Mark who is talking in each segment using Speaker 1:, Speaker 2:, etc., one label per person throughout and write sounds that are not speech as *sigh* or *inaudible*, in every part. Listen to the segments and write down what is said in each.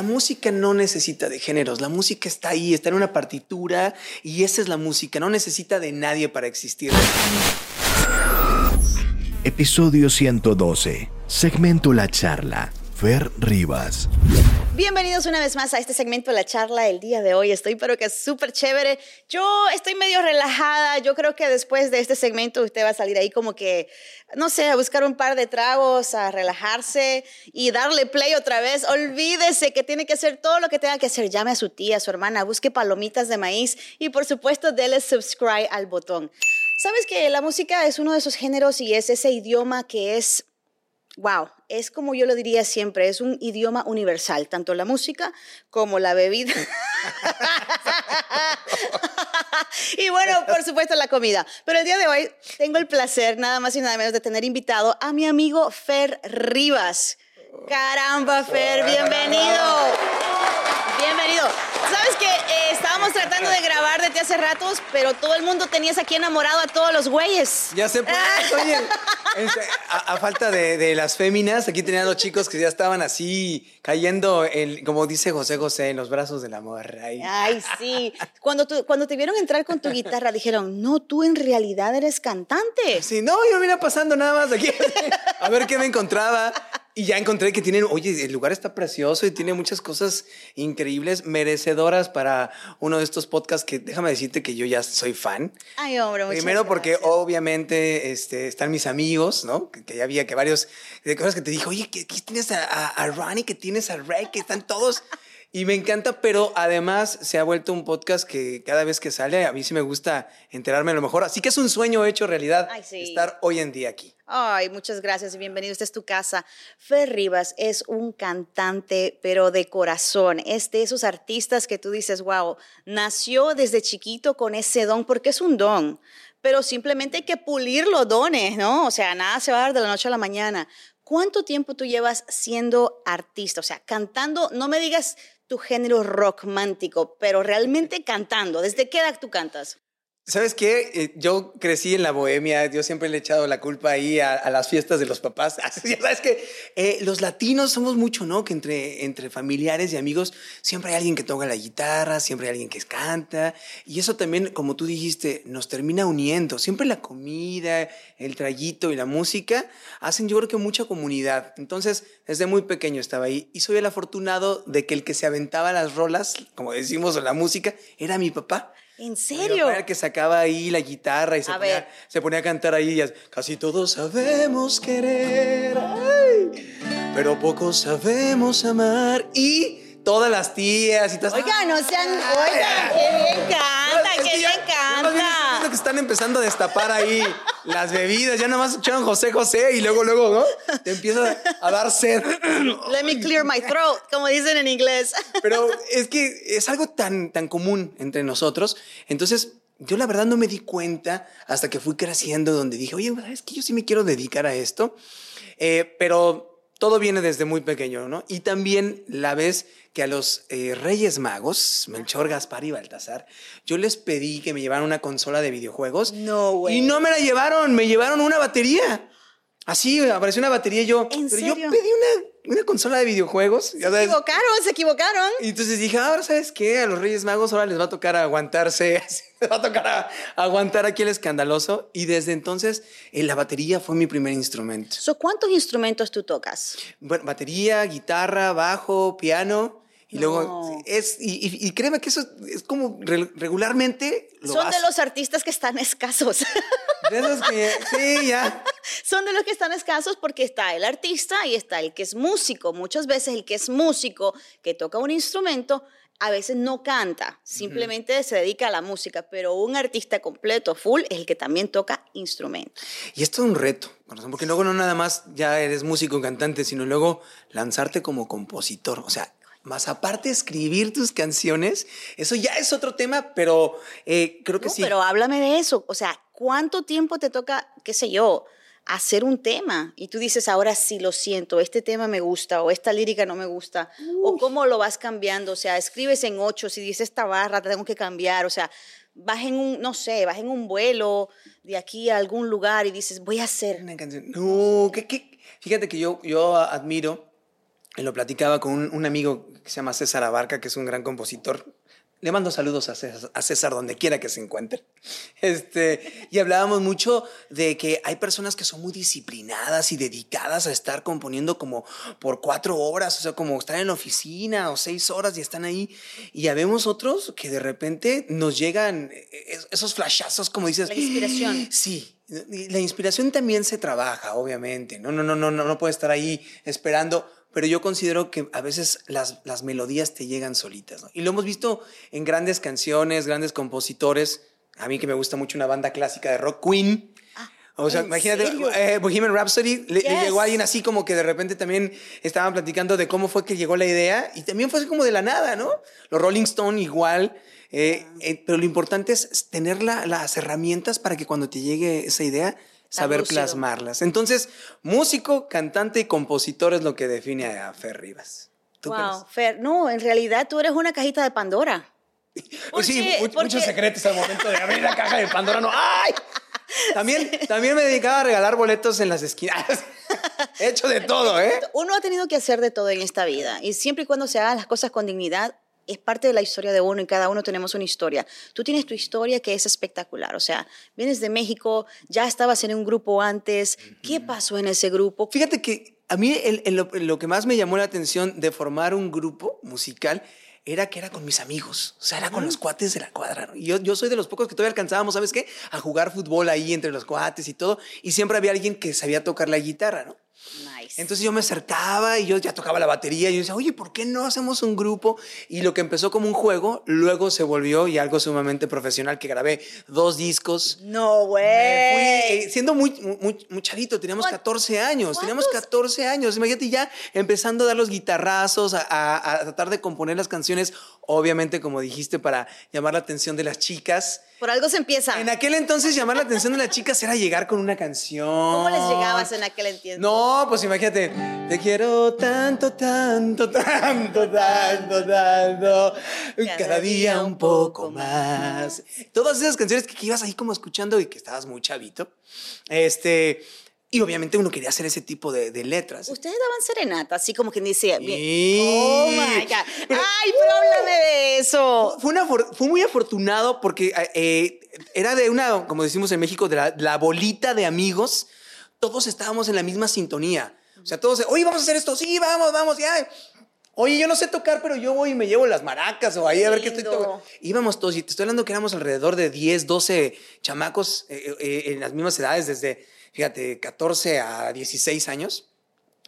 Speaker 1: la música no necesita de géneros, la música está ahí, está en una partitura y esa es la música, no necesita de nadie para existir.
Speaker 2: Episodio 112, segmento La Charla, Fer Rivas.
Speaker 3: Bienvenidos una vez más a este segmento de la charla el día de hoy. Estoy pero que es súper chévere. Yo estoy medio relajada. Yo creo que después de este segmento usted va a salir ahí como que, no sé, a buscar un par de tragos, a relajarse y darle play otra vez. Olvídese que tiene que hacer todo lo que tenga que hacer. Llame a su tía, a su hermana, busque palomitas de maíz y por supuesto dele subscribe al botón. Sabes que la música es uno de esos géneros y es ese idioma que es wow, es como yo lo diría siempre, es un idioma universal, tanto la música como la bebida. *laughs* y bueno, por supuesto la comida. Pero el día de hoy tengo el placer, nada más y nada menos, de tener invitado a mi amigo Fer Rivas. Caramba, Fer, bienvenido. Bienvenido. Sabes que eh, estábamos tratando de grabar desde hace ratos, pero todo el mundo tenías aquí enamorado a todos los güeyes.
Speaker 1: Ya sé, por oye, *laughs* este, a, a, falta de, de, las féminas, aquí tenían los chicos que ya estaban así cayendo, en, como dice José José, en los brazos del amor.
Speaker 3: Ay, Ay sí. Cuando, tú, cuando te vieron entrar con tu guitarra, dijeron, no, tú en realidad eres cantante.
Speaker 1: Sí, no, yo vine pasando nada más aquí a ver qué me encontraba. Y ya encontré que tienen, oye, el lugar está precioso y tiene muchas cosas increíbles, merecedoras para uno de estos podcasts que déjame decirte que yo ya soy fan.
Speaker 3: Ay, hombre, muchas
Speaker 1: Primero porque
Speaker 3: gracias.
Speaker 1: obviamente este, están mis amigos, ¿no? Que, que, ya había que varios de cosas que te dije, oye, que aquí tienes a, a, a Ronnie, que tienes a Ray, que están todos. Y me encanta, pero además se ha vuelto un podcast que cada vez que sale a mí sí me gusta enterarme a lo mejor. Así que es un sueño hecho realidad
Speaker 3: Ay, sí.
Speaker 1: estar hoy en día aquí.
Speaker 3: Ay, muchas gracias y bienvenido. Esta es tu casa. Fer Rivas es un cantante, pero de corazón. Es de esos artistas que tú dices, wow, nació desde chiquito con ese don, porque es un don. Pero simplemente hay que pulir los dones, ¿no? O sea, nada se va a dar de la noche a la mañana. ¿Cuánto tiempo tú llevas siendo artista? O sea, cantando, no me digas tu género rockmántico, pero realmente cantando. ¿Desde qué edad tú cantas?
Speaker 1: ¿Sabes qué? Eh, yo crecí en la bohemia, yo siempre le he echado la culpa ahí a, las fiestas de los papás. *laughs* sabes que eh, los latinos somos mucho, ¿no? Que entre, entre familiares y amigos siempre hay alguien que toca la guitarra, siempre hay alguien que canta. Y eso también, como tú dijiste, nos termina uniendo. Siempre la comida, el trayito y la música hacen yo creo que mucha comunidad. Entonces, desde muy pequeño estaba ahí. Y soy el afortunado de que el que se aventaba las rolas, como decimos, o la música, era mi papá.
Speaker 3: ¿En serio?
Speaker 1: Era que sacaba ahí la guitarra y se, ponía, se ponía a cantar ahí. y Casi todos sabemos querer, ay, pero pocos sabemos amar. Y todas las tías y todas.
Speaker 3: Oigan, no sean. Oigan, qué bien canta,
Speaker 1: Es
Speaker 3: qué
Speaker 1: que
Speaker 3: bien canta.
Speaker 1: Que están empezando a destapar ahí las bebidas. Ya nada más escucharon José José y luego, luego, ¿no? Te empieza a dar sed. *clears throat*
Speaker 3: Let me clear my throat, como dicen en inglés. *laughs*
Speaker 1: Pero es que es algo tan, tan común entre nosotros. Entonces, yo la verdad no me di cuenta hasta que fui creciendo, donde dije, oye, es que yo sí me quiero dedicar a esto. Eh, pero todo viene desde muy pequeño, ¿no? Y también la vez que a los eh, Reyes Magos, Melchor, Gaspar y Baltasar, yo les pedí que me llevaran una consola de videojuegos.
Speaker 3: No, güey.
Speaker 1: Y no me la llevaron, me llevaron una batería. Así apareció una batería y yo.
Speaker 3: ¿En
Speaker 1: pero yo pedí una, una consola de videojuegos. ya
Speaker 3: Se
Speaker 1: sabes,
Speaker 3: equivocaron, se equivocaron.
Speaker 1: y entonces dije, ahora sabes qué, a los Reyes Magos ahora les va a tocar aguantarse, *laughs* les va a tocar a- aguantar aquí el escandaloso. Y desde entonces eh, la batería fue mi primer instrumento.
Speaker 3: So, ¿Cuántos instrumentos tú tocas?
Speaker 1: Bueno, batería, guitarra, bajo, piano. Y
Speaker 3: No.
Speaker 1: luego es, y, créeme que eso es como re- regularmente lo
Speaker 3: Son de los artistas que están escasos. *laughs*
Speaker 1: De esos que, sí, ya. *laughs*
Speaker 3: Son de los que están escasos porque está el artista y está el que es músico. Muchas veces el que es músico, que toca un instrumento, a veces no canta, simplemente se dedica a la música, pero un artista completo, full, es el que también toca instrumentos.
Speaker 1: Y esto es un reto, porque luego no nada más ya eres músico, cantante, sino luego lanzarte como compositor. O sea, más aparte escribir tus canciones, eso ya es otro tema, pero eh, creo que
Speaker 3: No,
Speaker 1: sí.
Speaker 3: Pero háblame de eso, o sea, ¿cuánto tiempo te toca, qué sé yo, hacer un tema? Y tú dices, ahora sí lo siento, este tema me gusta o esta lírica no me gusta, o cómo lo vas cambiando, o sea, escribes en ocho, si dices esta barra, te tengo que cambiar, o sea, vas en un, no sé, vas en un vuelo de aquí a algún lugar y dices, voy a hacer.
Speaker 1: Una canción. No, que, que- fíjate que yo, yo admiro y lo platicaba con un, un amigo que se llama César Abarca, que es un gran compositor. Le mando saludos a César, a César, donde quiera que se encuentre. Este, y hablábamos mucho de que hay personas que son muy disciplinadas y dedicadas a estar componiendo como por cuatro horas, o sea, como estar en la oficina o seis horas y están ahí. Y ya vemos otros que de repente nos llegan esos flashazos, como dices.
Speaker 3: La inspiración.
Speaker 1: Sí, la inspiración también se trabaja, obviamente. No, no, no, no, no, no puede estar ahí esperando pero yo considero que a veces las, las melodías te llegan solitas. ¿no? Y lo hemos visto en grandes canciones, grandes compositores. A mí que me gusta mucho una banda clásica de rock, Queen.
Speaker 3: Ah,
Speaker 1: O sea,
Speaker 3: ¿en
Speaker 1: imagínate, eh, Bohemian Rhapsody, le, llegó a alguien así como que de repente también estaban platicando de cómo fue que llegó la idea y también fue así como de la nada, ¿no? Los Rolling Stone igual, eh, eh, pero lo importante es tener la- las herramientas para que cuando te llegue esa idea, saber
Speaker 3: lúcido.
Speaker 1: plasmarlas. Entonces, músico, cantante y compositor es lo que define a Fer Rivas. ¿Tú
Speaker 3: Wow, Fer, no, en realidad tú eres una cajita de Pandora. *laughs*
Speaker 1: Pues sí, muchos secretos al momento de abrir la caja de Pandora. No, ¡ay! *laughs* También, también me dedicaba a regalar boletos en las esquinas. *laughs* He hecho de todo, ¿eh?
Speaker 3: Uno ha tenido que hacer de todo en esta vida y siempre y cuando se hagan las cosas con dignidad es parte de la historia de uno y cada uno tenemos una historia. Tú tienes tu historia que es espectacular, o sea, vienes de México, ya estabas en un grupo antes, ¿qué pasó en ese grupo?
Speaker 1: Fíjate que a mí el- el- lo, lo que más me llamó la atención de formar un grupo musical era que era con mis amigos, o sea, era con los cuates de la cuadra. ¿no? Y yo, yo soy de los pocos que todavía alcanzábamos, ¿sabes qué? A jugar fútbol ahí entre los cuates y todo. Y siempre había alguien que sabía tocar la guitarra, ¿no?
Speaker 3: Nice.
Speaker 1: Entonces yo me acercaba y yo ya tocaba la batería y yo decía, oye, ¿por qué no hacemos un grupo? Y lo que empezó como un juego, luego se volvió y algo sumamente profesional que grabé dos discos.
Speaker 3: no, güey.
Speaker 1: eh, siendo muy, muy, muy chavito, teníamos
Speaker 3: ¿Cuán-
Speaker 1: 14 años, teníamos
Speaker 3: cuántos?
Speaker 1: 14 años, imagínate ya empezando a dar los guitarrazos, a, a- a tratar de componer las canciones, obviamente como dijiste, para llamar la atención de las chicas.
Speaker 3: Por algo se empieza.
Speaker 1: En aquel entonces llamar la atención de las chicas era llegar con una canción.
Speaker 3: ¿Cómo les llegabas en aquel entiendo?
Speaker 1: No, pues imagínate, te quiero tanto, tanto, tanto, tanto, tanto, cada día un poco más. Todas esas canciones que, que ibas ahí como escuchando y que estabas muy chavito. Este, y obviamente uno quería hacer ese tipo de, de letras.
Speaker 3: Ustedes daban serenata, así como quien dice.
Speaker 1: Sí.
Speaker 3: Oh my God.
Speaker 1: Pero-
Speaker 3: Ay, pero háblame de eso.
Speaker 1: Fue, una for- fue muy afortunado porque eh, era de una, como decimos en México, de la, la bolita de amigos. Todos estábamos en la misma sintonía. O sea, todos, oye, vamos a hacer esto. Sí, vamos, vamos, ya. Oye, yo no sé tocar, pero yo voy y me llevo las maracas o ahí a ver qué estoy tocando. Íbamos todos, y te estoy hablando que éramos alrededor de 10, 12 chamacos eh, eh, en las mismas edades, desde, fíjate, 14 a 16 años.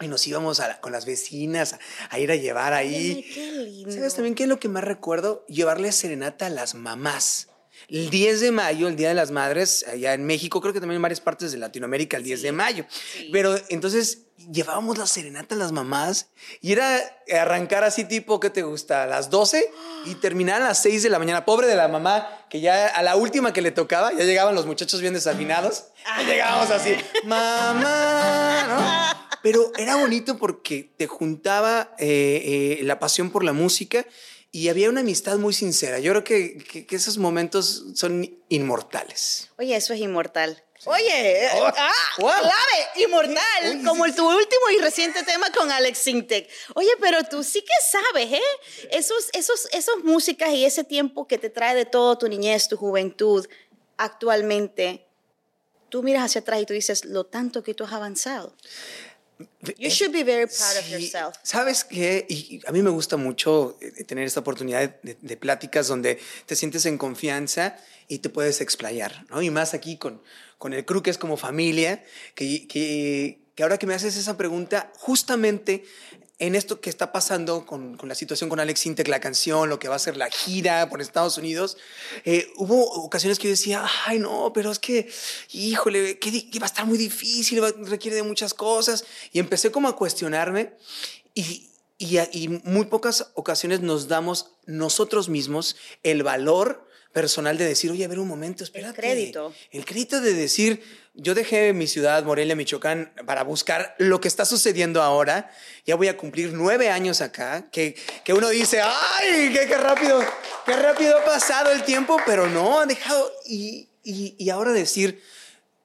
Speaker 1: Y nos íbamos a la- con las vecinas a, a ir a llevar ahí.
Speaker 3: Ay, qué lindo.
Speaker 1: ¿Sabes también qué es lo que más recuerdo? Llevarle serenata a las mamás. El 10 de mayo, el Día de las Madres, allá en México, creo que también en varias partes de Latinoamérica, el 10 de mayo.
Speaker 3: sí.
Speaker 1: Pero entonces llevábamos la serenata a las mamás y era arrancar así tipo, ¿qué te gusta? A las 12 y terminar a las 6 de la mañana. Pobre de la mamá, que ya a la última que le tocaba, ya llegaban los muchachos bien desafinados. Y llegábamos así, mamá, ¿no? Pero era bonito porque te juntaba eh, eh, la pasión por la música y había una amistad muy sincera. Yo creo que, que- que esos momentos son inmortales.
Speaker 3: Oye, eso es inmortal. Oye,
Speaker 1: Oh,
Speaker 3: ah,
Speaker 1: wow.
Speaker 3: clave, inmortal,
Speaker 1: Oye,
Speaker 3: como el, tu último y reciente tema con Alex Sintek. Oye, pero tú sí que sabes, ¿eh? Esos, esos, esos músicas y ese tiempo que te trae de todo tu niñez, tu juventud, actualmente, tú miras hacia atrás y tú dices, lo tanto que tú has avanzado. You should be very proud of
Speaker 1: Sí,
Speaker 3: yourself.
Speaker 1: ¿Sabes qué? Y, a mí me gusta mucho eh, tener esta oportunidad de, de pláticas donde te sientes en confianza y te puedes explayar, ¿no? Y más aquí con, con el crew que es como familia, que, que, que ahora que me haces esa pregunta, justamente en esto que está pasando con, con la situación con Alex Intec, la canción, lo que va a ser la gira por Estados Unidos, eh, hubo ocasiones que yo decía, ay no, pero es que, híjole, que, que va a estar muy difícil, va- requiere de muchas cosas. Y empecé como a cuestionarme y, y, y muy pocas ocasiones nos damos nosotros mismos el valor personal de decir, oye, a ver un momento, espérate.
Speaker 3: crédito.
Speaker 1: El crédito de decir, yo dejé mi ciudad, Morelia, Michoacán, para buscar lo que está sucediendo ahora. Ya voy a cumplir nueve años acá, que, que uno dice, ¡ay, qué, qué rápido, qué rápido ha pasado el tiempo! Pero no, ha dejado. Y, y, y ahora decir,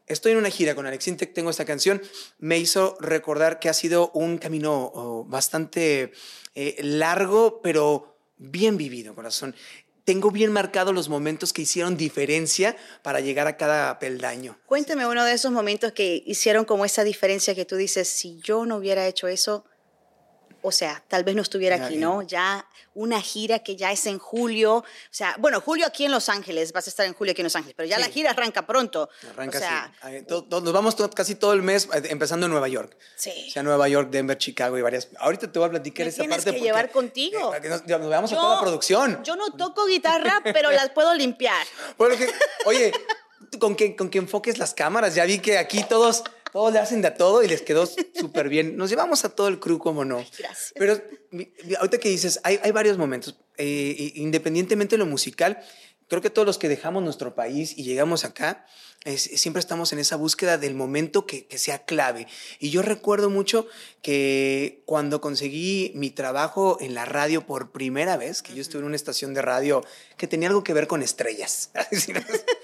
Speaker 1: estoy en una gira con Alex Intec, tengo esta canción, me hizo recordar que ha sido un camino oh, bastante eh, largo, pero bien vivido, corazón. Tengo bien marcados los momentos que hicieron diferencia para llegar a cada peldaño.
Speaker 3: Cuéntame uno de esos momentos que hicieron como esa diferencia que tú dices, si yo no hubiera hecho eso, o sea, tal vez no estuviera aquí, ¿no? Ya una gira que ya es en julio, o sea, bueno, julio aquí en Los Ángeles, vas a estar en julio aquí en Los Ángeles, pero ya la gira arranca pronto.
Speaker 1: Arranca, o sea, Nos vamos casi todo el mes eh, empezando en Nueva York. Sí. O sea, Nueva York, Denver, Chicago y varias. Ahorita te voy a platicar esa parte.
Speaker 3: Tienes que llevar contigo.
Speaker 1: Eh, nos, veamos a toda la producción.
Speaker 3: Yo no toco guitarra, pero las puedo limpiar. *laughs*
Speaker 1: oye, con que, con que enfoques las cámaras, ya vi que aquí todos todos le hacen de a todo y les quedó súper bien. Nos llevamos a todo el crew, como no.
Speaker 3: Gracias.
Speaker 1: Pero ahorita que dices, hay, hay varios momentos. Eh, independientemente de lo musical, creo que todos los que dejamos nuestro país y llegamos acá, siempre estamos en esa búsqueda del momento que, que, sea clave. Y yo recuerdo mucho que cuando conseguí mi trabajo en la radio por primera vez, que yo estuve en una estación de radio que tenía algo que ver con estrellas. *laughs*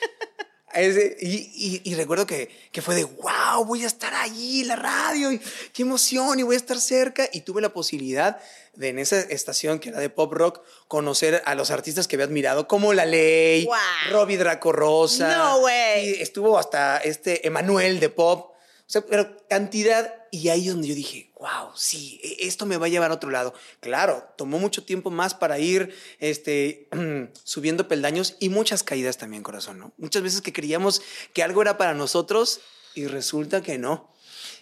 Speaker 1: y, recuerdo que, fue de, wow, voy a estar allí, la radio, y qué emoción, y voy a estar cerca. Y tuve la posibilidad de en esa estación que era de pop rock, conocer a los artistas que había admirado, como La Ley, Robbie Draco Rosa.
Speaker 3: No, güey.
Speaker 1: Y estuvo hasta este Emanuel de pop. Sea, pero cantidad. Y ahí donde yo dije, wow, sí, e, esto me va a llevar a otro lado. Claro, tomó mucho tiempo más para ir este, *clears throat* subiendo peldaños y muchas caídas también, corazón, ¿no? Muchas veces que creíamos que algo era para nosotros y resulta que no.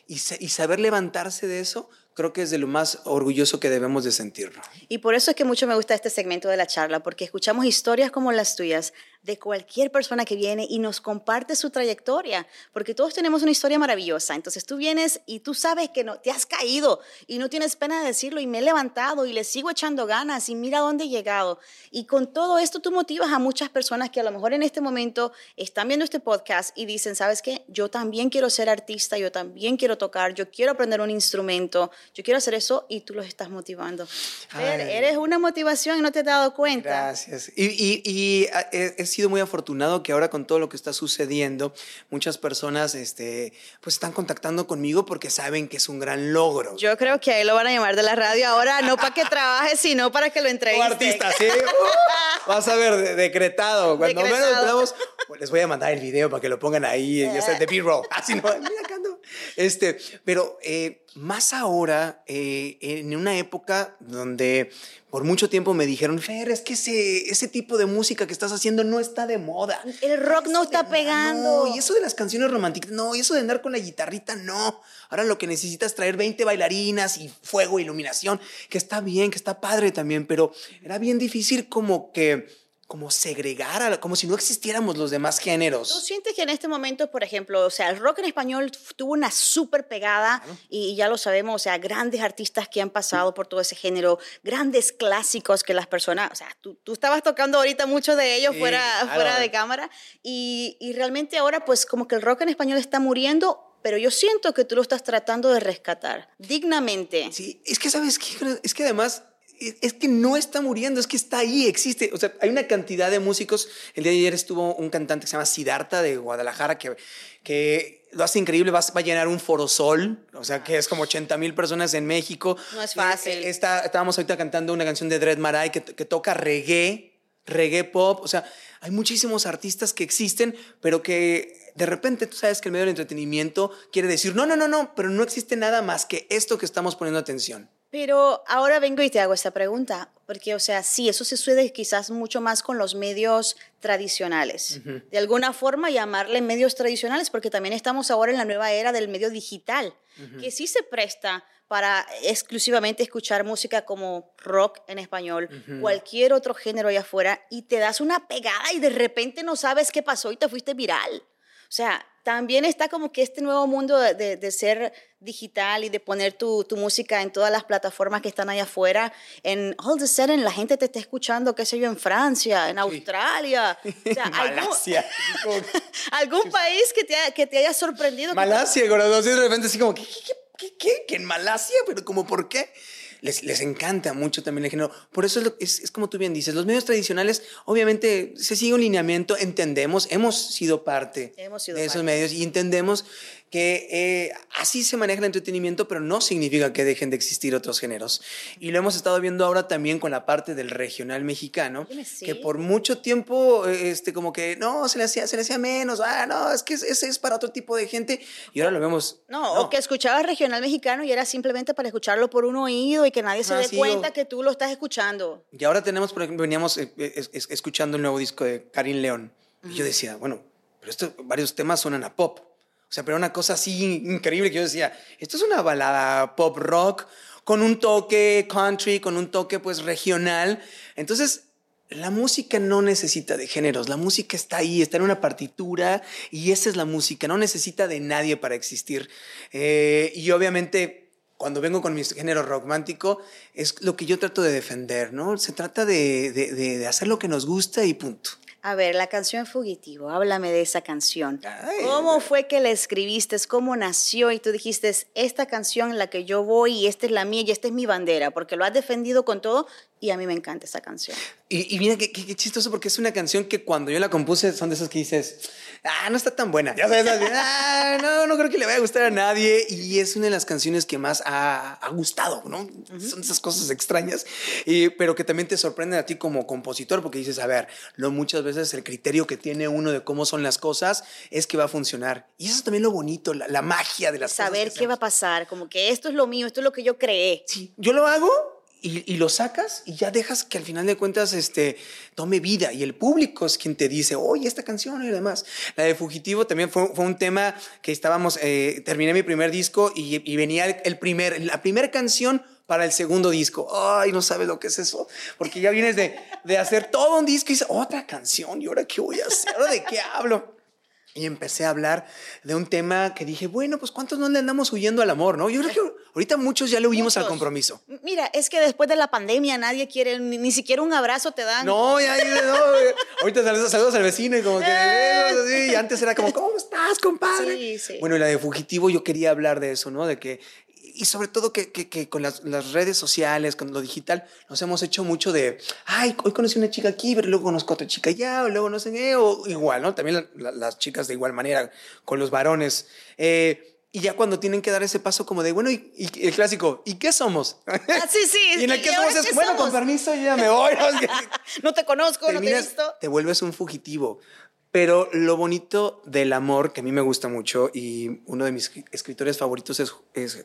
Speaker 1: Y, y saber levantarse de eso creo que es de lo más orgulloso que debemos de sentirlo.
Speaker 3: Y por eso es que mucho me gusta este segmento de la charla, porque escuchamos historias como las tuyas de cualquier persona que viene y nos comparte su trayectoria, porque todos tenemos una historia maravillosa. Entonces tú vienes y tú sabes que no, te has caído y no tienes pena de decirlo y me he levantado y le sigo echando ganas y mira dónde he llegado. Y con todo esto tú motivas a muchas personas que a lo mejor en este momento están viendo este podcast y dicen, ¿sabes qué? Yo también quiero ser artista, yo también quiero tocar, yo quiero aprender un instrumento, yo quiero hacer eso y tú los estás motivando. eres una motivación y no te has dado cuenta.
Speaker 1: Gracias. Y, y, y es sido muy afortunado que ahora con todo lo que está sucediendo, muchas personas este, pues están contactando conmigo porque saben que es un gran logro.
Speaker 3: Yo creo que ahí lo van a llamar de la radio ahora, no para que trabaje, sino para que lo entreviste.
Speaker 1: Como artista, sí. Uh, vas a ver, decretado. Cuando menos pues les voy a mandar el video para que lo pongan ahí, ya sea de B-roll. Así no, mira Este, pero eh, más ahora, eh, en una época donde por mucho tiempo me dijeron, Fer, es que ese, ese tipo de música que estás haciendo no está de moda.
Speaker 3: El rock no está pegando.
Speaker 1: y eso de las canciones románticas, no, y eso de andar con la guitarrita, no. Ahora lo que necesitas es traer 20 bailarinas y fuego, iluminación, que está bien, que está padre también, pero era bien difícil como que como segregar, como si no existiéramos los demás géneros.
Speaker 3: ¿Tú sientes que en este momento, por ejemplo, o sea, el rock en español tuvo una súper pegada y ya lo sabemos, o sea, grandes artistas que han pasado por todo ese género, grandes clásicos que las personas, o sea, tú, tú estabas tocando ahorita mucho de ellos fuera, fuera de cámara y, y realmente ahora pues como que el rock en español está muriendo pero yo siento que tú lo estás tratando de rescatar dignamente.
Speaker 1: Sí, es que sabes que es que además es que no está muriendo, es que está ahí, existe. O sea, hay una cantidad de músicos. El día de ayer estuvo un cantante que se llama Siddhartha de Guadalajara que, que lo hace increíble, va, a llenar un forosol, o sea, que es como 80 mil personas en México.
Speaker 3: No es fácil. Eh,
Speaker 1: está, estábamos ahorita cantando una canción de Dread Marai que, que toca reggae, reggae pop. O sea, hay muchísimos artistas que existen, pero que de repente tú sabes que el medio del entretenimiento quiere decir, no, no, no, no, pero no existe nada más que esto que estamos poniendo atención.
Speaker 3: Pero ahora vengo y te hago esta pregunta, porque, o sea, sí, eso se sucede quizás mucho más con los medios tradicionales. De alguna forma llamarle medios tradicionales, porque también estamos ahora en la nueva era del medio digital, que sí se presta para exclusivamente escuchar música como rock en español, cualquier otro género allá afuera, y te das una pegada y de repente no sabes qué pasó y te fuiste viral. O sea, también está como que este nuevo mundo de, de, ser digital y de poner tu, tu, música en todas las plataformas que están allá afuera. En all of a sudden la gente te está escuchando, qué sé yo, en Francia, en Australia. *laughs*
Speaker 1: O sea, Malasia. *laughs*
Speaker 3: ¿Algún, país que te, que te haya sorprendido?
Speaker 1: Malasia, corazón. De repente así como, ¿qué, qué, qué, qué? ¿Que en Malasia? ¿Pero como por qué? Les, les encanta mucho también el género. Por eso es, lo- es, es como tú bien dices, los medios tradicionales obviamente se sigue un lineamiento, entendemos, hemos sido parte
Speaker 3: Hemos sido
Speaker 1: de esos
Speaker 3: parte.
Speaker 1: medios y entendemos que eh, así se maneja el entretenimiento, pero no significa que dejen de existir otros géneros. Y lo hemos estado viendo ahora también con la parte del regional mexicano,
Speaker 3: sí.
Speaker 1: que por mucho tiempo, eh, este, como que no, se le hacía, se le hacía menos, ah, no, es que ese es para otro tipo de gente. Y ahora lo vemos.
Speaker 3: No, o que escuchabas regional mexicano y era simplemente para escucharlo por un oído y que nadie se
Speaker 1: Ah,
Speaker 3: dé
Speaker 1: sí,
Speaker 3: cuenta
Speaker 1: o-
Speaker 3: que tú lo estás escuchando.
Speaker 1: Y ahora tenemos, por ejemplo, veníamos eh, eh, es- es- escuchando el nuevo disco de Karim León. Y yo decía, bueno, pero estos varios temas suenan a pop. O sea, pero una cosa así increíble que yo decía, esto es una balada pop rock con un toque country, con un toque pues regional. Entonces, la música no necesita de géneros, la música está ahí, está en una partitura y esa es la música, no necesita de nadie para existir. Eh, y obviamente cuando vengo con mi género romántico, es lo que yo trato de defender, ¿no? Se trata de, de- de- hacer lo que nos gusta y punto.
Speaker 3: A ver, la canción Fugitivo, háblame de esa canción.
Speaker 1: Ay.
Speaker 3: ¿Cómo fue que la escribiste? ¿Cómo nació? Y tú dijiste, esta canción en la que yo voy y esta es la mía y esta es mi bandera, porque lo has defendido con todo y a mí me encanta esa canción.
Speaker 1: Y, y mira qué, qué- qué chistoso, porque es una canción que cuando yo la compuse son de esas que dices, ah, no está tan buena. Ya sabes, ah, no, no creo que le vaya a gustar a nadie. Y es una de las canciones que más ha, ha gustado, ¿no? Son esas cosas extrañas, y- pero que también te sorprenden a ti como compositor, porque dices, a ver, lo, muchas veces el criterio que tiene uno de cómo son las cosas es que va a funcionar. Y eso es también lo bonito, la, la magia de las cosas.
Speaker 3: Saber qué va a
Speaker 1: hacemos.
Speaker 3: pasar, como que esto es lo mío, esto es lo que yo creé.
Speaker 1: Sí, yo lo hago y, y lo sacas y ya dejas que al final de cuentas este, tome vida y el público es quien te dice, oye, esta canción y demás. La de Fugitivo también fue, fue un tema que estábamos, eh, terminé mi primer disco y, y venía el, primer, la primera canción para el segundo disco. Ay, no sabes lo que es eso, porque ya vienes de, de hacer todo un disco y dices, otra canción, ¿y ahora qué voy a hacer? ¿Ahora de qué hablo? Y empecé a hablar de un tema que dije, bueno, pues ¿cuántos no le andamos huyendo al amor, no? Yo creo que ahorita muchos ya le huimos al compromiso.
Speaker 3: Mira, es que después de la pandemia nadie quiere, ni, ni siquiera un abrazo te dan.
Speaker 1: No, ya, ya, no. Ahorita saludos, saludos al vecino y como que
Speaker 3: Eh.
Speaker 1: así, y antes era como, ¿cómo estás, compadre?
Speaker 3: Sí, sí.
Speaker 1: Bueno, y la de Fugitivo yo quería hablar de eso, ¿no? De que, y sobre todo que, que- que con las, las redes sociales, con lo digital, nos hemos hecho mucho de, ay, hoy conocí una chica aquí, pero luego conozco a otra chica allá, o luego no sé qué, o igual, ¿no? También la- la- las chicas de igual manera con los varones. Eh, y ya cuando tienen que dar ese paso como de, bueno, y, y el clásico, ¿y qué somos?
Speaker 3: Ah, sí, sí. *laughs*
Speaker 1: y en el
Speaker 3: ¿y
Speaker 1: que somos es, bueno,
Speaker 3: somos?
Speaker 1: con permiso, yo ya me voy. *laughs* ¿no?
Speaker 3: Te conozco, no te he
Speaker 1: terminas,
Speaker 3: visto.
Speaker 1: te vuelves un fugitivo. Pero lo bonito del amor, que a mí me gusta mucho, y uno de mis escritores favoritos es,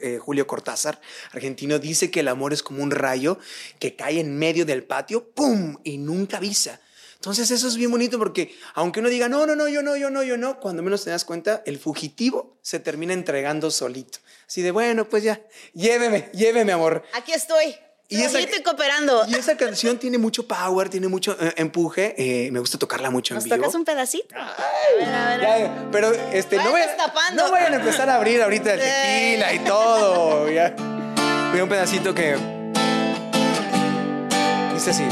Speaker 1: eh, Julio Cortázar, argentino, dice que el amor es como un rayo que cae en medio del patio, ¡pum! y nunca avisa. Entonces eso es bien bonito porque aunque uno diga, no, no, no, yo no, yo no, yo no, cuando menos te das cuenta, el fugitivo se termina entregando solito. Así de, bueno, pues ya, lléveme, lléveme, amor.
Speaker 3: Aquí estoy.
Speaker 1: Y esa-
Speaker 3: estoy cooperando.
Speaker 1: Y esa canción tiene mucho power, tiene mucho eh, empuje. eh, me gusta tocarla mucho en
Speaker 3: ¿Nos tocas un pedacito? A ver, a ver, a ver.
Speaker 1: Ya, pero este, no, vayan, vayan a empezar a abrir ahorita el tequila y todo. Ya. Mira un pedacito que dice así.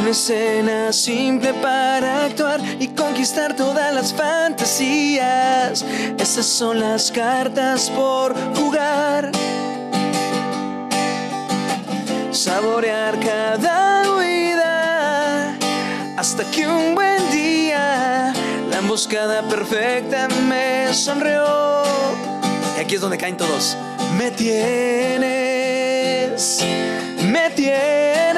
Speaker 1: Una escena simple para actuar y conquistar todas las fantasías. Esas son las cartas por jugar. Saborear cada huida hasta que un buen día la emboscada perfecta me sonrió. Y aquí es donde caen todos. Me tienes, me tienes.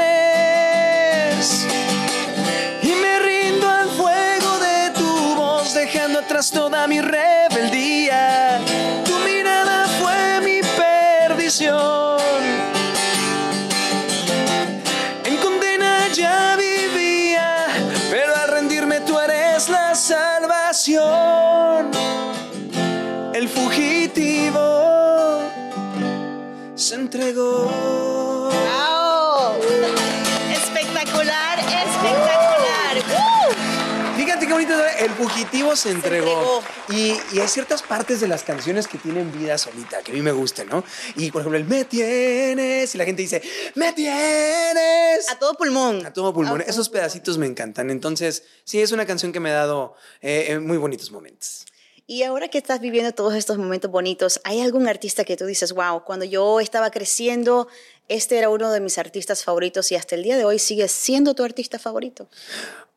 Speaker 1: Fugitivo se entregó. entregó. Y, y hay ciertas partes de las canciones que tienen vida solita, que a mí me gustan, ¿no? Y por ejemplo, el me tienes, y la gente dice, me tienes.
Speaker 3: A todo pulmón.
Speaker 1: A todo pulmón.
Speaker 3: A todo
Speaker 1: Esos
Speaker 3: pulmón.
Speaker 1: pedacitos me encantan. Entonces, sí, es una canción que me ha dado eh, eh, muy bonitos momentos.
Speaker 3: Y ahora que estás viviendo todos estos momentos bonitos, ¿hay algún artista que tú dices, wow, cuando yo estaba creciendo, este era uno de mis artistas favoritos y hasta el día de hoy sigue siendo tu artista favorito?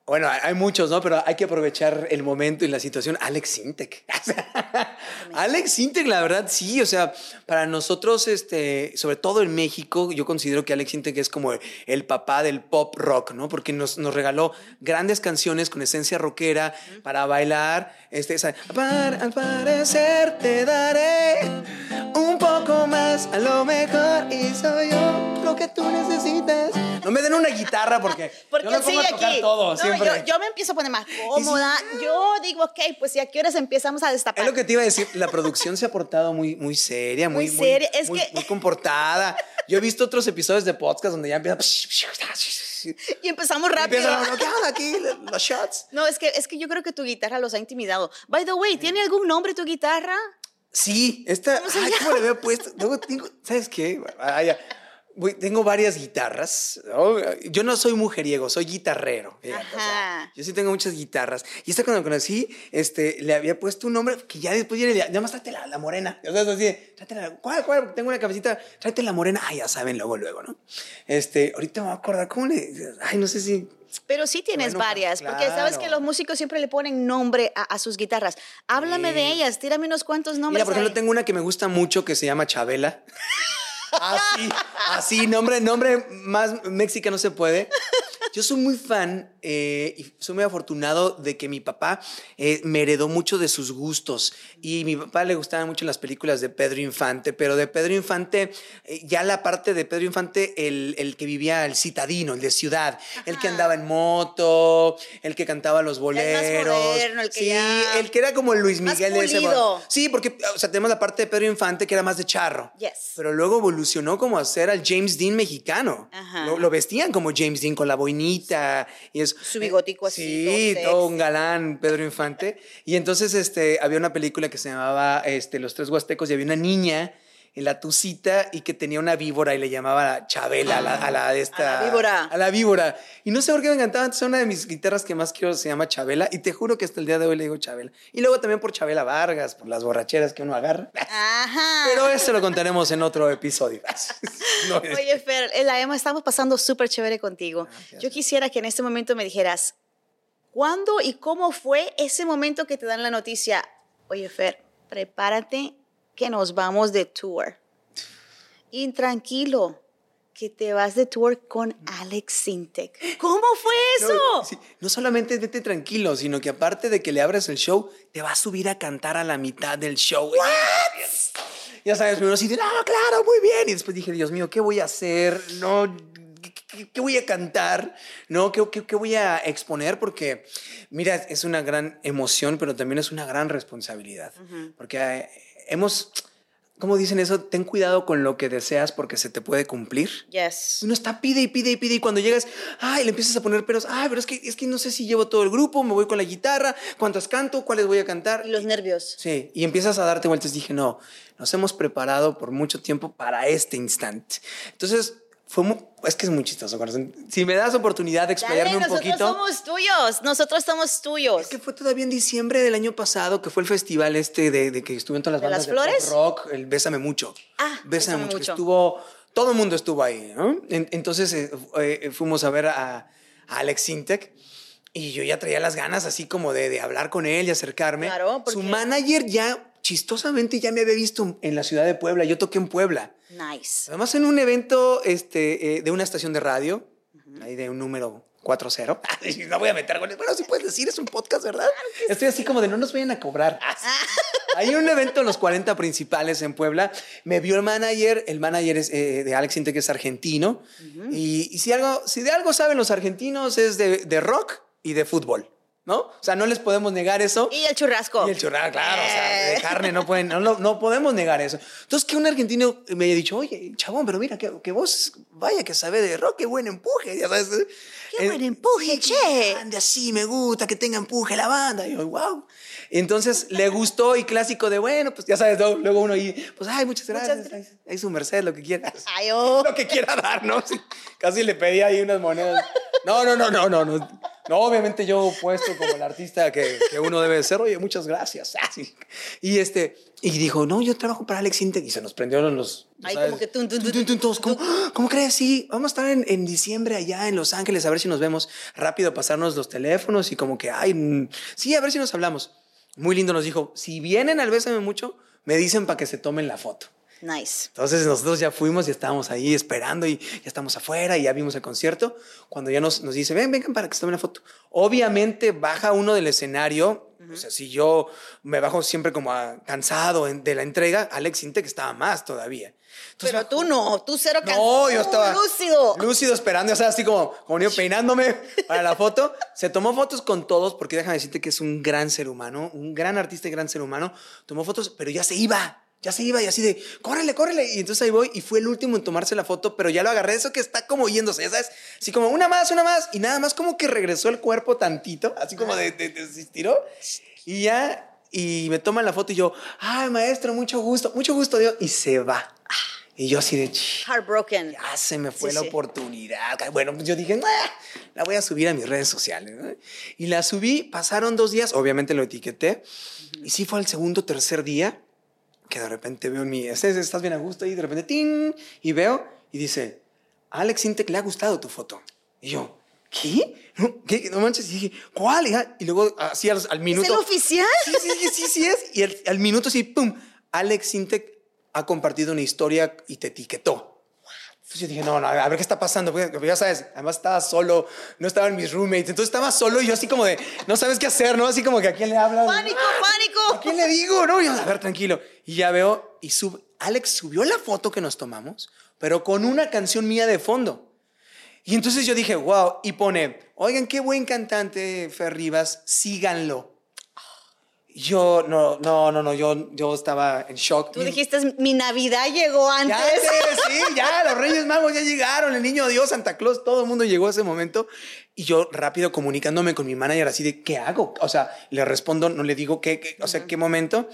Speaker 1: Bueno, hay muchos, ¿no? Pero hay que aprovechar el momento y la situación. Alex Sintek. *laughs* Alex Sintek, la verdad, sí. O sea, para nosotros, este, sobre todo en México, yo considero que Alex Sintek es como el papá del pop rock, ¿no? Porque nos, nos regaló grandes canciones con esencia rockera para bailar. Este, esa, al parecer te daré un poco más, a lo mejor, y soy yo lo que tú necesitas. No me den una guitarra porque, *laughs*
Speaker 3: porque
Speaker 1: yo pongo a tocar
Speaker 3: aquí.
Speaker 1: todo.
Speaker 3: No, yo, me empiezo a poner más cómoda. Yo digo, ok, pues ya a qué horas empezamos a destapar.
Speaker 1: Es lo que te iba a decir. La producción se ha portado muy, muy seria, muy,
Speaker 3: muy, seria. es
Speaker 1: muy,
Speaker 3: que...
Speaker 1: muy comportada. Yo he visto otros episodios de podcast donde ya empiezan.
Speaker 3: Y empezamos rápido.
Speaker 1: Y empiezan a aquí los shots.
Speaker 3: No, es que, es que yo creo que tu guitarra los ha intimidado. By the way, ¿tiene algún nombre tu guitarra?
Speaker 1: Sí, esta. ¿Cómo, ay, ¿cómo le había puesto? Luego tengo, ¿sabes qué? Ay, ya tengo varias guitarras. Yo no soy mujeriego, soy guitarrero. yo sí tengo muchas guitarras. Y esta cuando conocí, este, le había puesto un nombre que ya después ya le nada más tráete la, la morena. O sea, así, tráete la, ¿cuál, cuál? Tengo una cabecita, tráete la morena. Ah, ya saben, luego, luego, ¿no? Este, ahorita me voy a acordar, ¿cómo le? Ay, no sé si...
Speaker 3: Pero sí tienes varias, claro. porque sabes que los músicos siempre le ponen nombre a, a sus guitarras. Háblame sí. de ellas, tírame unos cuantos nombres.
Speaker 1: Mira, por ejemplo, tengo una que me gusta mucho que se llama Chabela. *laughs* Así, así, nombre, nombre más mexicano no se puede. Yo soy muy fan eh, y soy muy afortunado de que mi papá eh, me heredó mucho de sus gustos. Y mi papá le gustaban mucho las películas de Pedro Infante, pero de Pedro Infante, eh, ya la parte de Pedro Infante, el, el, que vivía el citadino, el de ciudad, Ajá. el que andaba en moto, el que cantaba los boleros.
Speaker 3: El más moderno, el que
Speaker 1: sí,
Speaker 3: ya...
Speaker 1: el que era como Luis Miguel
Speaker 3: más
Speaker 1: de ese Sí, porque o sea, tenemos la parte de Pedro Infante que era más de charro.
Speaker 3: Yes.
Speaker 1: Pero luego evolucionó como a ser al James Dean mexicano. Lo, lo, vestían como James Dean con la boinita y
Speaker 3: su bigotico así.
Speaker 1: Sí, todo, todo, un galán, Pedro Infante. Y entonces este, había una película que se llamaba este, Los Tres Huastecos y había una niña en la tucita y que tenía una víbora y le llamaba Chabela a la, a la de esta.
Speaker 3: A la víbora.
Speaker 1: A la víbora. Y no sé por qué me encantaba. Entonces, una de mis guitarras que más quiero se llama Chabela y te juro que hasta el día de hoy le digo Chabela. Y luego también por Chabela Vargas, por las borracheras que uno agarra.
Speaker 3: Ajá.
Speaker 1: Pero eso lo contaremos en otro episodio. *laughs*
Speaker 3: no, Oye, Fer, la Emma, estamos pasando súper chévere contigo. Gracias. Yo quisiera que en este momento me dijeras, ¿cuándo y cómo fue ese momento que te dan la noticia? Oye, Fer, prepárate que nos vamos de tour. Y tranquilo, que te vas de tour con Alex Sintek. ¿Cómo fue eso?
Speaker 1: No, sí, no solamente vete tranquilo, sino que aparte de que le abres el show, te va a subir a cantar a la mitad del show.
Speaker 3: What?
Speaker 1: Ya sabes, primero sí, ah, claro, muy bien. Y después dije, Dios mío, ¿qué voy a hacer? No, ¿qué, qué voy a cantar? ¿No? ¿Qué, ¿Qué, qué, voy a exponer? Porque, mira, es una gran emoción, pero también es una gran responsabilidad. Uh -huh. Porque eh, hemos ¿Cómo dicen eso? Ten cuidado con lo que deseas porque se te puede cumplir.
Speaker 3: Yes.
Speaker 1: Uno está pide y pide y pide y cuando llegas, ay, le empiezas a poner peros, ay, pero es que, es que no sé si llevo todo el grupo, me voy con la guitarra, cuántas canto, cuáles voy a cantar.
Speaker 3: Y los nervios.
Speaker 1: Sí, y empiezas a darte vueltas. Dije, no, nos hemos preparado por mucho tiempo para este instante. Entonces, fue muy, es que es muy chistoso, corazón. Si me das oportunidad de explayarme
Speaker 3: Dale,
Speaker 1: un poquito.
Speaker 3: Nosotros somos tuyos, nosotros somos tuyos.
Speaker 1: Es que fue todavía en diciembre del año pasado que fue el festival este de, de que estuvieron todas las
Speaker 3: ¿De
Speaker 1: bandas
Speaker 3: las flores?
Speaker 1: de pop rock, el Bésame Mucho.
Speaker 3: Ah,
Speaker 1: Bésame,
Speaker 3: Bésame
Speaker 1: mucho.
Speaker 3: Mucho.
Speaker 1: Estuvo, todo el mundo estuvo ahí, ¿no? En, entonces eh, eh, fuimos a ver a, a Alex Sintek. Y yo ya traía las ganas así como de, de hablar con él y acercarme.
Speaker 3: Claro, porque...
Speaker 1: Su manager ya chistosamente ya me había visto en la ciudad de Puebla. Yo toqué en Puebla.
Speaker 3: Nice.
Speaker 1: Además, en un evento este, eh, de una estación de radio, uh -huh. ahí de un número 4-0. no *laughs* voy a meter goles. Bueno, sí puedes decir, es un podcast, ¿verdad?
Speaker 3: Claro
Speaker 1: Estoy así como de no nos vayan a cobrar. *laughs* Hay un evento en los 40 principales en Puebla. Me vio el manager. El manager es, eh, de Alex Inte, que es argentino. Uh -huh. y, y, si, algo, si de algo saben los argentinos es de, de rock y de fútbol. ¿No? O sea, no les podemos negar eso.
Speaker 3: Y el churrasco.
Speaker 1: Y el churrasco, claro, eh. o sea, de carne no pueden, no, no, podemos negar eso. Entonces, que un argentino me haya dicho, oye, chabón, pero mira, que, que vos, vaya que sabe de rock, qué buen empuje, ya sabes.
Speaker 3: Qué eh, buen empuje, sí, che.
Speaker 1: Ande así, me gusta que tenga empuje la banda. Y yo, wow. Entonces le gustó y clásico de, bueno, pues ya sabes, ¿no? luego uno y, pues, ay, muchas gracias. Muchas gracias. Ahí su merced, lo que quieras.
Speaker 3: Ay, oh. *laughs*
Speaker 1: Lo que quiera dar, ¿no? Sí, casi le pedí ahí unas monedas. No, no, no, no, no, no. No, obviamente yo puesto como el artista que, que uno debe ser, oye, muchas gracias. Así. Y este, y dijo, no, yo trabajo para Alex Intec. Y se nos prendieron los...
Speaker 3: Ahí como que tun, tun, tun,
Speaker 1: todos, ¿cómo, ¿cómo crees? Sí, vamos a estar en, en diciembre allá en Los Ángeles, a ver si nos vemos. Rápido pasarnos los teléfonos y como que, ay, mm, sí, a ver si nos hablamos. Muy lindo nos dijo, si vienen al Bésame Mucho, me dicen para que se tomen la foto.
Speaker 3: Nice.
Speaker 1: Entonces nosotros ya fuimos y estábamos ahí esperando y ya estamos afuera y ya vimos el concierto. Cuando ya nos, nos dice, ven, vengan para que se tomen la foto. Obviamente baja uno del escenario. O sea, si yo me bajo siempre como a- cansado en- de la entrega, Alex Intec estaba más todavía. Entonces,
Speaker 3: Pero tú no, tú cero
Speaker 1: no,
Speaker 3: cansado,
Speaker 1: yo estaba
Speaker 3: lúcido.
Speaker 1: Lúcido esperando, o sea, así como, como niño peinándome para la foto. Se tomó fotos con todos, porque déjame decirte que es un gran ser humano, un gran artista y gran ser humano. Tomó fotos, pero ya se iba. Ya se iba y así de, córrele, córrele. Y entonces ahí voy y fue el último en tomarse la foto, pero ya lo agarré, eso que está como yéndose, sabes, así como una más, una más. Y nada más como que regresó el cuerpo tantito, así como de, de- de- se estiró. Y ya, y me toman la foto y yo, ay, maestro, mucho gusto, mucho gusto, Dios. Y se va. Y yo así de, "Ch,
Speaker 3: Heartbroken.
Speaker 1: ya se me fue
Speaker 3: Sí,
Speaker 1: la
Speaker 3: sí.
Speaker 1: oportunidad. Bueno, pues yo dije, "Ah, la voy a subir a mis redes sociales. ¿no? Y la subí, pasaron dos días, obviamente lo etiqueté. Y sí fue el segundo, tercer día que de repente veo en mi, "Estás- estás bien a gusto y de repente, ¡tin! Y veo y dice, a Alex Intec le ha gustado tu foto. Y yo, ¿qué? No, ¿qué? No manches. Y dije, ¿cuál? hija?". Y luego así al, al
Speaker 3: ¿Es
Speaker 1: minuto.
Speaker 3: el oficial?
Speaker 1: Sí, sí, sí, sí, sí es. Y al, al minuto sí, ¡pum! Alex Intec ha compartido una historia y te etiquetó. Entonces yo dije, no, no, a ver qué está pasando. Porque ya sabes, además estaba solo, no estaban mis roommates. Entonces estaba solo y yo así como de, no sabes qué hacer, ¿no? Así como que a quién le hablas.
Speaker 3: Pánico,
Speaker 1: ¿A
Speaker 3: pánico.
Speaker 1: quién le digo? No, Y yo, a ver, tranquilo. Y ya veo, y sub, Alex subió la foto que nos tomamos, pero con una canción mía de fondo. Y entonces yo dije, wow, y pone, oigan, qué buen cantante, Fer Rivas, síganlo. Yo, no, no, no, no, yo, yo estaba en shock.
Speaker 3: Tú dijiste, mi Navidad llegó antes.
Speaker 1: Ya *laughs* sí, ya, los Reyes Magos ya llegaron, el niño Dios, Santa Claus, todo el mundo llegó a ese momento. Y yo rápido comunicándome con mi manager así de, ¿qué hago? O sea, le respondo, no le digo qué, qué- o sea, qué momento.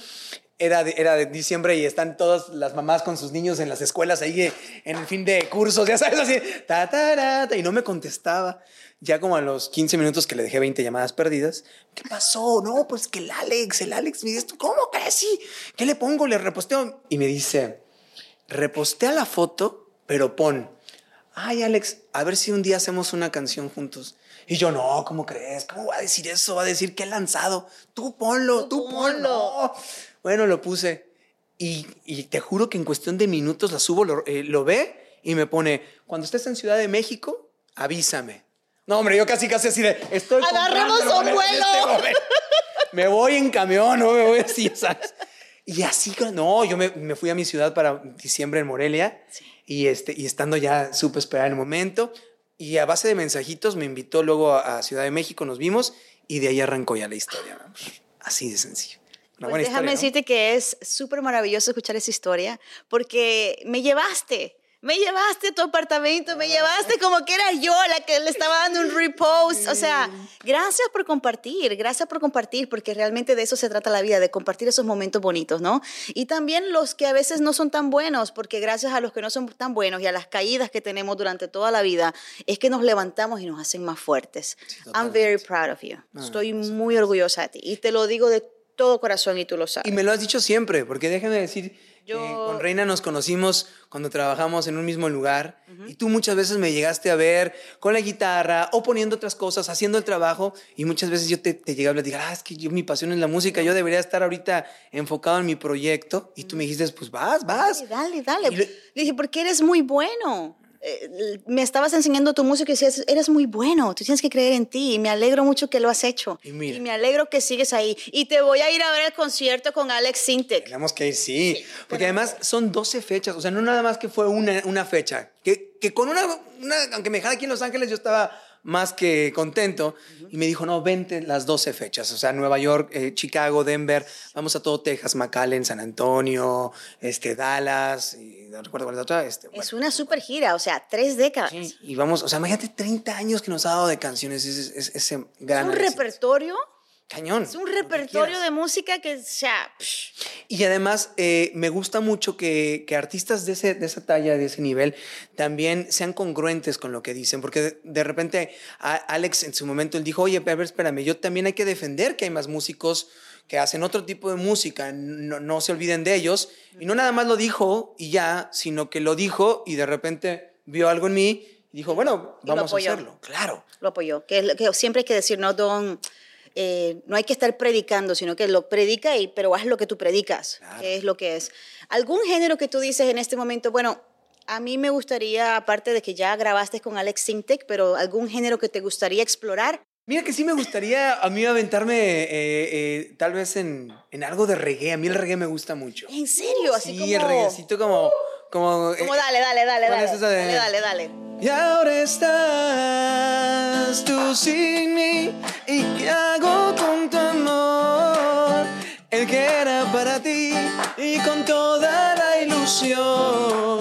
Speaker 1: Era de, era de diciembre y están todas las mamás con sus niños en las escuelas ahí eh, en el fin de cursos, ya sabes, así, ta, ta, ra, ta, y no me contestaba. Ya como a los 15 minutos que le dejé 20 llamadas perdidas, ¿qué pasó? No, pues que el Alex, el Alex me dice, ¿cómo crees? Sí, ¿qué le pongo? Le reposteo. Y me dice, repostea la foto, pero pon, ay Alex, a ver si un día hacemos una canción juntos. Y yo, no, ¿cómo crees? ¿Cómo va a decir eso? Va a decir que he lanzado. Tú ponlo,
Speaker 3: Tú
Speaker 1: tú,
Speaker 3: ponlo.
Speaker 1: ponlo. Bueno, lo puse. Y, y te juro que en cuestión de minutos la subo, lo, eh, lo ve y me pone, cuando estés en Ciudad de México, avísame. No, hombre, yo casi, casi así de, estoy
Speaker 3: Agarremos un vuelo.
Speaker 1: este. Me voy en camión, no me voy así, *laughs* ¿sabes? Y así, no, yo me, me fui a mi ciudad para diciembre en Morelia y, este, y estando ya supe esperar el momento y a base de mensajitos me invitó luego a, a Ciudad de México, nos vimos y de ahí arrancó ya la historia. ¿no? Así de sencillo. Una
Speaker 3: Pues
Speaker 1: buena
Speaker 3: déjame
Speaker 1: historia, ¿no?
Speaker 3: decirte que es súper maravilloso escuchar esa historia porque me llevaste. Me llevaste a tu apartamento, me llevaste como que era yo la que le estaba dando un repost. O sea, gracias por compartir, gracias por compartir, porque realmente de eso se trata la vida, de compartir esos momentos bonitos, ¿no? Y también los que a veces no son tan buenos, porque gracias a los que no son tan buenos y a las caídas que tenemos durante toda la vida, es que nos levantamos y nos hacen más fuertes. I'm very proud of you. Estoy muy orgullosa de ti y te lo digo de todo corazón y tú lo sabes.
Speaker 1: Y me lo has dicho siempre, porque déjame decir
Speaker 3: Yo-
Speaker 1: que con Reina nos conocimos cuando trabajamos en un mismo lugar y tú muchas veces me llegaste a ver con la guitarra o poniendo otras cosas, haciendo el trabajo y muchas veces yo te, te llegué a hablar, diga, ah, es que yo, mi pasión es la música, yo debería estar ahorita enfocado en mi proyecto y tú me dijiste, pues vas, vas.
Speaker 3: Dale, dale, dale.
Speaker 1: Le-
Speaker 3: Le dije, porque eres muy bueno. Eh, me estabas enseñando tu música y decías, eres muy bueno, tú tienes que creer en ti y me alegro mucho que lo has hecho.
Speaker 1: Y mira.
Speaker 3: me alegro que sigues ahí. Y te voy a ir a ver el concierto con Alex Sintek.
Speaker 1: Tenemos que ir, sí. Porque además son 12 fechas, o sea, no nada más que fue una, una fecha. Que, que con una, una, aunque me dejara aquí en Los Ángeles, yo estaba más que contento. Y me dijo, no, vente las 12 fechas. O sea, Nueva York, eh, Chicago, Denver, vamos a todo Texas, McAllen, San Antonio, este, Dallas, y no recuerdo cuál es la otra. Este,
Speaker 3: Es
Speaker 1: bueno,
Speaker 3: una super gira, o sea, tres décadas.
Speaker 1: sí, y vamos, o sea, imagínate 30 años que nos ha dado de canciones, ese, ese, ese
Speaker 3: Es
Speaker 1: gran
Speaker 3: un repertorio,
Speaker 1: Cañón.
Speaker 3: es un repertorio de música que, sea,
Speaker 1: Y además eh, me gusta mucho que, que artistas de, ese, de esa talla, de ese nivel, también sean congruentes con lo que dicen, porque de, de repente a- Alex en su momento él dijo, oye, a ver, espérame, yo también hay que defender que hay más músicos que hacen otro tipo de música, no, no se olviden de ellos. Y no nada más lo dijo y ya, sino que lo dijo y de repente vio algo en mí y dijo, bueno, vamos a hacerlo. Claro.
Speaker 3: Lo apoyó. Que, que siempre hay que decir, no, don, eh, no hay que estar predicando, sino que lo predica, y, pero haz lo que tú predicas,
Speaker 1: Claro.
Speaker 3: que es lo que es. ¿Algún género que tú dices en este momento, bueno, a mí me gustaría, aparte de que ya grabaste con Alex Sintek, pero algún género que te gustaría explorar?
Speaker 1: Mira que sí me gustaría a mí aventarme eh, eh, tal vez en, en algo de reggae. A mí el reggae me gusta mucho.
Speaker 3: ¿En serio? Así
Speaker 1: sí,
Speaker 3: como...
Speaker 1: el reggaecito como... Como,
Speaker 3: Como
Speaker 1: eh,
Speaker 3: dale, dale, dale,
Speaker 1: ¿cuál
Speaker 3: dale.
Speaker 1: es
Speaker 3: Dale, dale, dale.
Speaker 1: Y ahora estás tú sin mí. ¿Y qué hago con tu amor? El que era para ti y con toda la ilusión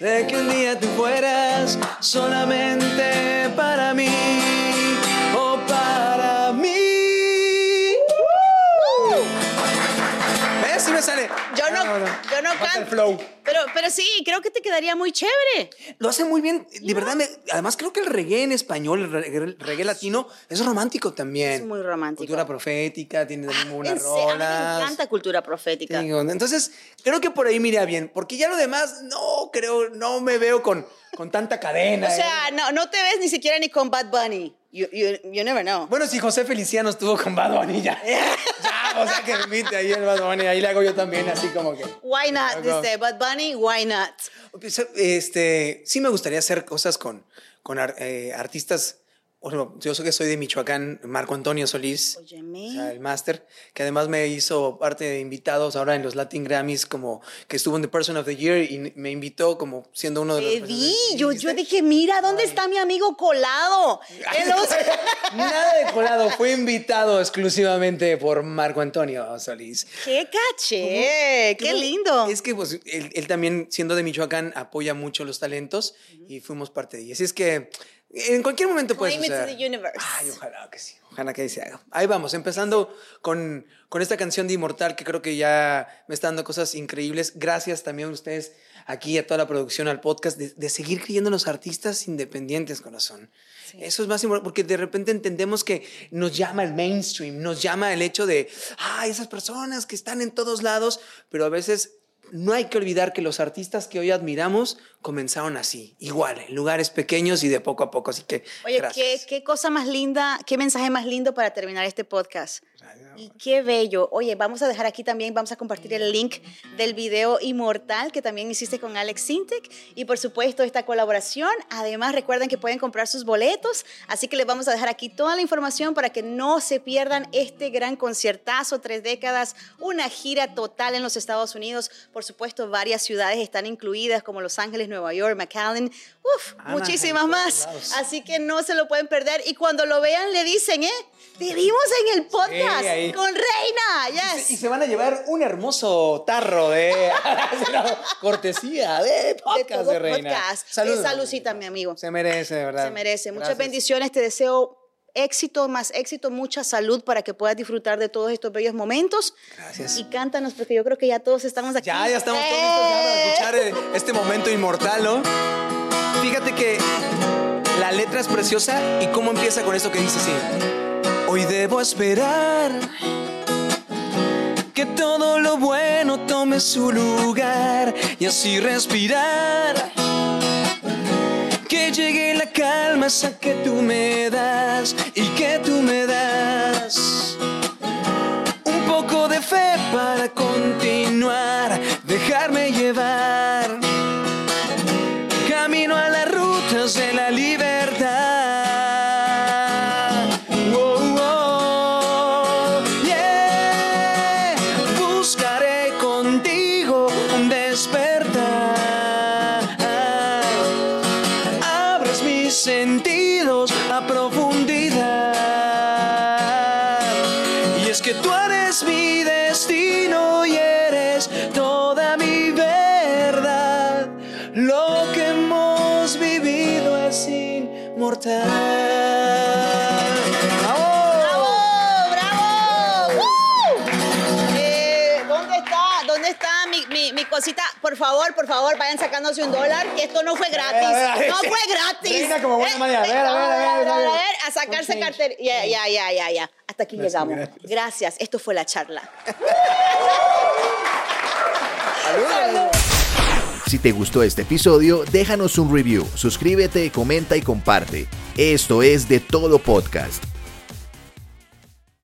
Speaker 1: de que un día tú fueras solamente para mí o para mí. ¿Ves? Sí me sale.
Speaker 3: Yo no,
Speaker 1: Ah, bueno.
Speaker 3: yo no canto. Pero, pero sí, creo que te quedaría muy chévere.
Speaker 1: Lo hace muy bien, de verdad. me- además, creo que el reggae en español, el reggae, el reggae latino, es romántico también.
Speaker 3: Es muy romántico.
Speaker 1: Cultura profética, tiene también muy buenas
Speaker 3: mí me
Speaker 1: rolas.
Speaker 3: encanta cultura profética.
Speaker 1: Entonces, creo que por ahí me iría bien, porque ya lo demás, no creo, no me veo con, con tanta cadena.
Speaker 3: O
Speaker 1: ¿eh?
Speaker 3: sea, no, no te ves ni siquiera ni con Bad Bunny. You, you, you never know.
Speaker 1: Bueno, si José Feliciano estuvo con Bad Bunny, ya. *laughs* ya, o sea, que invite ahí el Bad Bunny, ahí le hago yo también, así como que.
Speaker 3: Why not? Dice Bad Bunny, why not?
Speaker 1: Pues, Este, sí me gustaría hacer cosas con, con eh, artistas. Bueno, yo sé que soy de Michoacán, Marco Antonio Solís, o sea, el máster, que además me hizo parte de invitados ahora en los Latin Grammys, como que estuvo en The Person of the Year y me invitó como siendo uno de los.
Speaker 3: Te vi, yo, yo dije, mira, ¿dónde está mi amigo colado? Los-
Speaker 1: Nada de colado, fue invitado exclusivamente por Marco Antonio Solís.
Speaker 3: ¡Qué caché! ¡Qué
Speaker 1: Como-
Speaker 3: lindo!
Speaker 1: Es que pues, él, él también, siendo de Michoacán, apoya mucho los talentos y fuimos parte de ellos. Así es que en cualquier momento puede
Speaker 3: Claim it to the universe.
Speaker 1: Ay, ojalá que sí. Ojalá que ahí se haga. Ahí vamos, empezando con, con esta canción de Inmortal que creo que ya me está dando cosas increíbles. Gracias también a ustedes aquí, a toda la producción, al podcast, de, de seguir creyendo en los artistas independientes, corazón. Eso es más importante porque de repente entendemos que nos llama el mainstream, nos llama el hecho de, ah, esas personas que están en todos lados, pero a veces no hay que olvidar que los artistas que hoy admiramos comenzaron así, igual, en lugares pequeños y de poco a poco. Así que,
Speaker 3: Oye, qué,
Speaker 1: gracias.
Speaker 3: qué cosa más linda, qué mensaje más lindo para terminar este podcast. Y qué bello. Oye, vamos a dejar aquí también, vamos a compartir el link del video Inmortal que también hiciste con Alex Sintek y por supuesto esta colaboración. Además, recuerden que pueden comprar sus boletos, así que les vamos a dejar aquí toda la información para que no se pierdan este gran conciertazo, tres décadas, una gira total en los Estados Unidos. Por supuesto, varias ciudades están incluidas como Los Ángeles, Nueva York, McAllen, uf,
Speaker 1: Anaheim,
Speaker 3: muchísimas más.
Speaker 1: lados.
Speaker 3: Así que no se lo pueden perder y cuando lo vean le dicen, ¿eh? Te vimos en el podcast
Speaker 1: Sí, ahí.
Speaker 3: con Reina.
Speaker 1: Y
Speaker 3: Yes.
Speaker 1: se, y se van a llevar un hermoso tarro de *laughs* cortesía de
Speaker 3: de
Speaker 1: podcast
Speaker 3: todo
Speaker 1: de Reina.
Speaker 3: podcast.
Speaker 1: Salud.
Speaker 3: Eh, saludcita, mi amigo.
Speaker 1: Se merece, de verdad.
Speaker 3: Se merece. Muchas
Speaker 1: Gracias.
Speaker 3: bendiciones. Te deseo éxito, más éxito, mucha salud para que puedas disfrutar de todos estos bellos momentos.
Speaker 1: Gracias.
Speaker 3: Y cántanos, porque yo creo que ya todos estamos aquí.
Speaker 1: Ya, ya estamos todos listos ya para
Speaker 3: ¡Eh!
Speaker 1: escuchar eh, este momento inmortal, ¿no? Fíjate que la letra es preciosa y cómo empieza con esto que dice así. Hoy debo esperar que todo lo bueno tome su lugar y así respirar. Que llegue la calma esa que tú me das y que tú me das un poco de fe para continuar, dejarme llevar. Camino a las rutas de la libertad.
Speaker 3: Favor, por favor, vayan sacándose un dólar, que esto no fue gratis.
Speaker 1: A ver, a ver,
Speaker 3: no fue gratis.
Speaker 1: Reina como buena manera. A ver, a ver, a ver, a ver, a ver.
Speaker 3: a sacarse cartera. Ya, ya, ya, ya, ya. Hasta aquí
Speaker 1: Gracias,
Speaker 3: llegamos.
Speaker 1: gracias.
Speaker 3: Gracias. Esto fue la charla.
Speaker 2: Si te gustó este episodio, déjanos un review, suscríbete, comenta y comparte. Esto es de todo podcast.